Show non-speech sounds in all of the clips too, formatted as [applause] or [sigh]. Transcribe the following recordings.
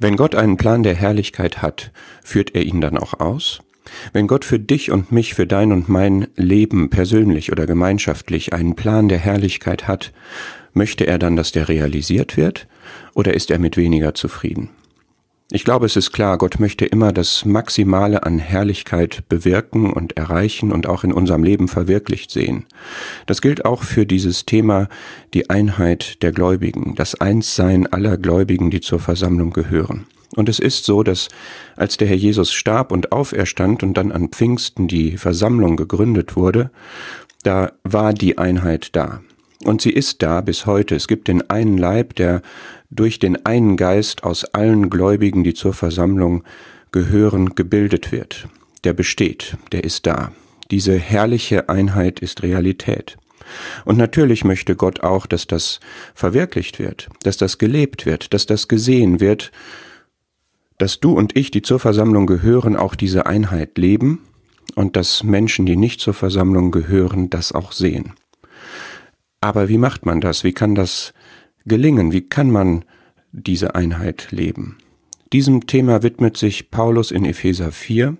Wenn Gott einen Plan der Herrlichkeit hat, führt er ihn dann auch aus? Wenn Gott für dich und mich, für dein und mein Leben persönlich oder gemeinschaftlich einen Plan der Herrlichkeit hat, möchte er dann, dass der realisiert wird oder ist er mit weniger zufrieden? Ich glaube, es ist klar, Gott möchte immer das Maximale an Herrlichkeit bewirken und erreichen und auch in unserem Leben verwirklicht sehen. Das gilt auch für dieses Thema die Einheit der Gläubigen, das Einssein aller Gläubigen, die zur Versammlung gehören. Und es ist so, dass als der Herr Jesus starb und auferstand und dann an Pfingsten die Versammlung gegründet wurde, da war die Einheit da. Und sie ist da bis heute. Es gibt den einen Leib, der durch den einen Geist aus allen Gläubigen, die zur Versammlung gehören, gebildet wird. Der besteht, der ist da. Diese herrliche Einheit ist Realität. Und natürlich möchte Gott auch, dass das verwirklicht wird, dass das gelebt wird, dass das gesehen wird, dass du und ich, die zur Versammlung gehören, auch diese Einheit leben und dass Menschen, die nicht zur Versammlung gehören, das auch sehen. Aber wie macht man das? Wie kann das gelingen? Wie kann man diese Einheit leben? Diesem Thema widmet sich Paulus in Epheser 4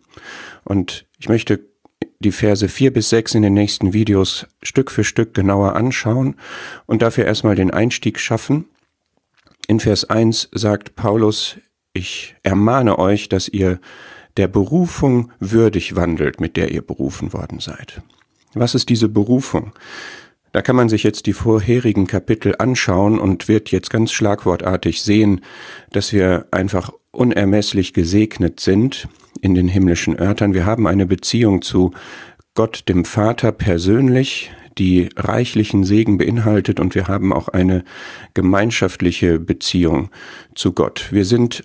und ich möchte die Verse 4 bis 6 in den nächsten Videos Stück für Stück genauer anschauen und dafür erstmal den Einstieg schaffen. In Vers 1 sagt Paulus, ich ermahne euch, dass ihr der Berufung würdig wandelt, mit der ihr berufen worden seid. Was ist diese Berufung? Da kann man sich jetzt die vorherigen Kapitel anschauen und wird jetzt ganz schlagwortartig sehen, dass wir einfach unermesslich gesegnet sind in den himmlischen Örtern. Wir haben eine Beziehung zu Gott, dem Vater persönlich, die reichlichen Segen beinhaltet und wir haben auch eine gemeinschaftliche Beziehung zu Gott. Wir sind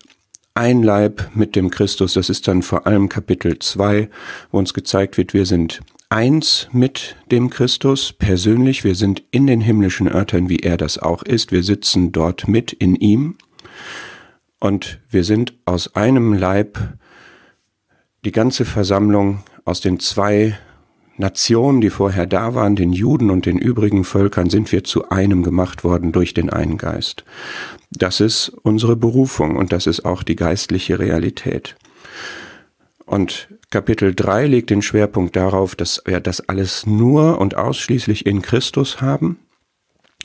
ein Leib mit dem Christus, das ist dann vor allem Kapitel 2, wo uns gezeigt wird, wir sind eins mit dem Christus persönlich. Wir sind in den himmlischen Örtern, wie er das auch ist. Wir sitzen dort mit in ihm. Und wir sind aus einem Leib, die ganze Versammlung aus den zwei Nationen, die vorher da waren, den Juden und den übrigen Völkern, sind wir zu einem gemacht worden durch den einen Geist. Das ist unsere Berufung und das ist auch die geistliche Realität. Und Kapitel 3 legt den Schwerpunkt darauf, dass wir das alles nur und ausschließlich in Christus haben.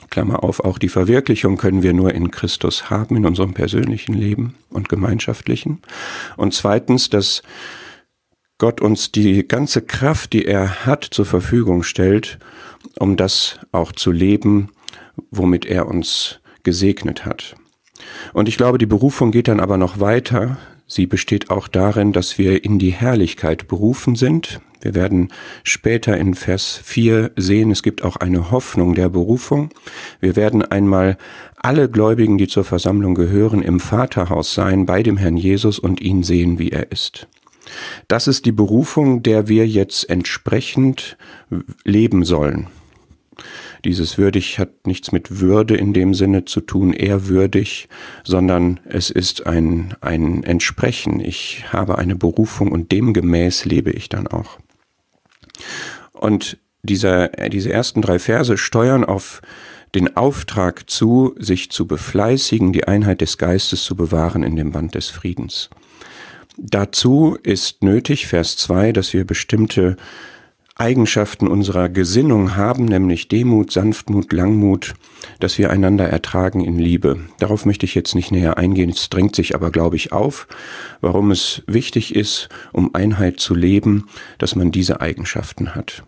Klammer auf, auch die Verwirklichung können wir nur in Christus haben, in unserem persönlichen Leben und gemeinschaftlichen. Und zweitens, dass Gott uns die ganze Kraft, die er hat, zur Verfügung stellt, um das auch zu leben, womit er uns gesegnet hat. Und ich glaube, die Berufung geht dann aber noch weiter. Sie besteht auch darin, dass wir in die Herrlichkeit berufen sind. Wir werden später in Vers 4 sehen, es gibt auch eine Hoffnung der Berufung. Wir werden einmal alle Gläubigen, die zur Versammlung gehören, im Vaterhaus sein, bei dem Herrn Jesus und ihn sehen, wie er ist. Das ist die Berufung, der wir jetzt entsprechend leben sollen. Dieses würdig hat nichts mit Würde in dem Sinne zu tun, ehrwürdig, sondern es ist ein, ein Entsprechen. Ich habe eine Berufung und demgemäß lebe ich dann auch. Und dieser, diese ersten drei Verse steuern auf den Auftrag zu, sich zu befleißigen, die Einheit des Geistes zu bewahren in dem Band des Friedens. Dazu ist nötig, Vers 2, dass wir bestimmte Eigenschaften unserer Gesinnung haben, nämlich Demut, Sanftmut, Langmut, dass wir einander ertragen in Liebe. Darauf möchte ich jetzt nicht näher eingehen, es drängt sich aber, glaube ich, auf, warum es wichtig ist, um Einheit zu leben, dass man diese Eigenschaften hat.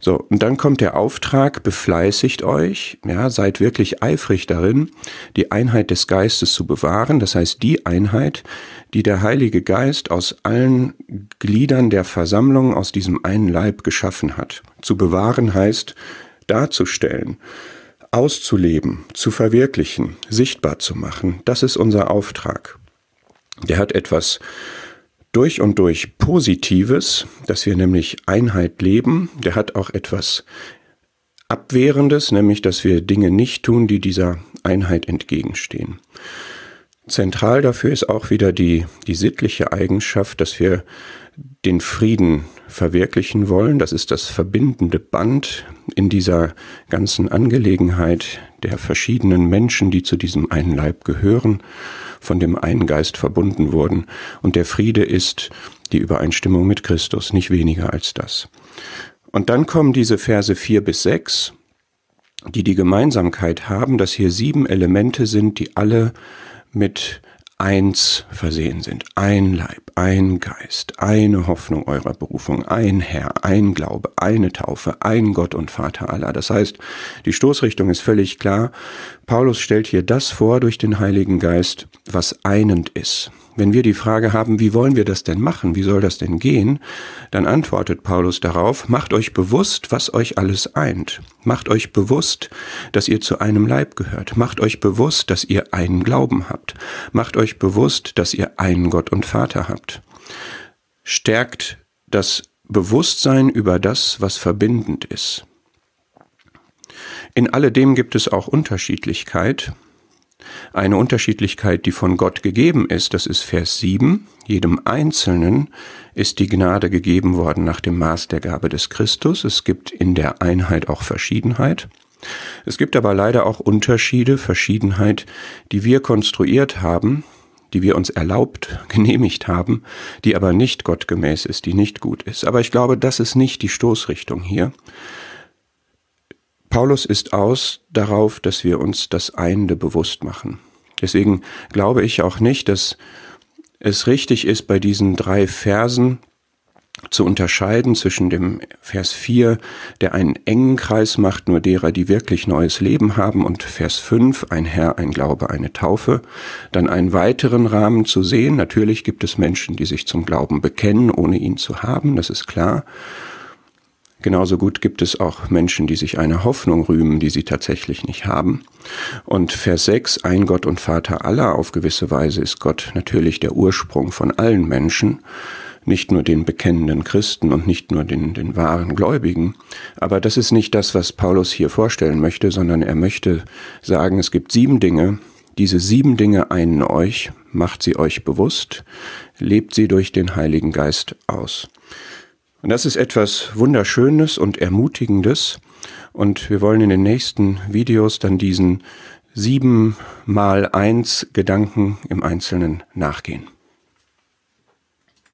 So, und dann kommt der Auftrag, befleißigt euch, ja, seid wirklich eifrig darin, die Einheit des Geistes zu bewahren, das heißt die Einheit, die der Heilige Geist aus allen Gliedern der Versammlung aus diesem einen Leib geschaffen hat. Zu bewahren heißt darzustellen, auszuleben, zu verwirklichen, sichtbar zu machen. Das ist unser Auftrag. Der hat etwas durch und durch Positives, dass wir nämlich Einheit leben. Der hat auch etwas Abwehrendes, nämlich dass wir Dinge nicht tun, die dieser Einheit entgegenstehen. Zentral dafür ist auch wieder die, die sittliche Eigenschaft, dass wir den Frieden verwirklichen wollen. Das ist das verbindende Band in dieser ganzen Angelegenheit der verschiedenen Menschen, die zu diesem einen Leib gehören von dem einen Geist verbunden wurden. Und der Friede ist die Übereinstimmung mit Christus, nicht weniger als das. Und dann kommen diese Verse vier bis sechs, die die Gemeinsamkeit haben, dass hier sieben Elemente sind, die alle mit eins versehen sind. Ein Leib, ein Geist, eine Hoffnung eurer Berufung, ein Herr, ein Glaube, eine Taufe, ein Gott und Vater aller. Das heißt, die Stoßrichtung ist völlig klar. Paulus stellt hier das vor durch den Heiligen Geist, was einend ist. Wenn wir die Frage haben, wie wollen wir das denn machen, wie soll das denn gehen, dann antwortet Paulus darauf, macht euch bewusst, was euch alles eint. Macht euch bewusst, dass ihr zu einem Leib gehört. Macht euch bewusst, dass ihr einen Glauben habt. Macht euch bewusst, dass ihr einen Gott und Vater habt. Stärkt das Bewusstsein über das, was verbindend ist. In alledem gibt es auch Unterschiedlichkeit, eine Unterschiedlichkeit, die von Gott gegeben ist, das ist Vers 7. Jedem Einzelnen ist die Gnade gegeben worden nach dem Maß der Gabe des Christus. Es gibt in der Einheit auch Verschiedenheit. Es gibt aber leider auch Unterschiede, Verschiedenheit, die wir konstruiert haben, die wir uns erlaubt, [laughs] genehmigt haben, die aber nicht gottgemäß ist, die nicht gut ist. Aber ich glaube, das ist nicht die Stoßrichtung hier. Paulus ist aus darauf, dass wir uns das Einende bewusst machen. Deswegen glaube ich auch nicht, dass es richtig ist, bei diesen drei Versen zu unterscheiden zwischen dem Vers 4, der einen engen Kreis macht, nur derer, die wirklich neues Leben haben, und Vers 5, ein Herr, ein Glaube, eine Taufe, dann einen weiteren Rahmen zu sehen. Natürlich gibt es Menschen, die sich zum Glauben bekennen, ohne ihn zu haben, das ist klar. Genauso gut gibt es auch Menschen, die sich eine Hoffnung rühmen, die sie tatsächlich nicht haben. Und Vers 6, ein Gott und Vater aller, auf gewisse Weise ist Gott natürlich der Ursprung von allen Menschen, nicht nur den bekennenden Christen und nicht nur den, den wahren Gläubigen. Aber das ist nicht das, was Paulus hier vorstellen möchte, sondern er möchte sagen, es gibt sieben Dinge, diese sieben Dinge einen euch, macht sie euch bewusst, lebt sie durch den Heiligen Geist aus. Und das ist etwas Wunderschönes und Ermutigendes. Und wir wollen in den nächsten Videos dann diesen sieben mal eins Gedanken im Einzelnen nachgehen.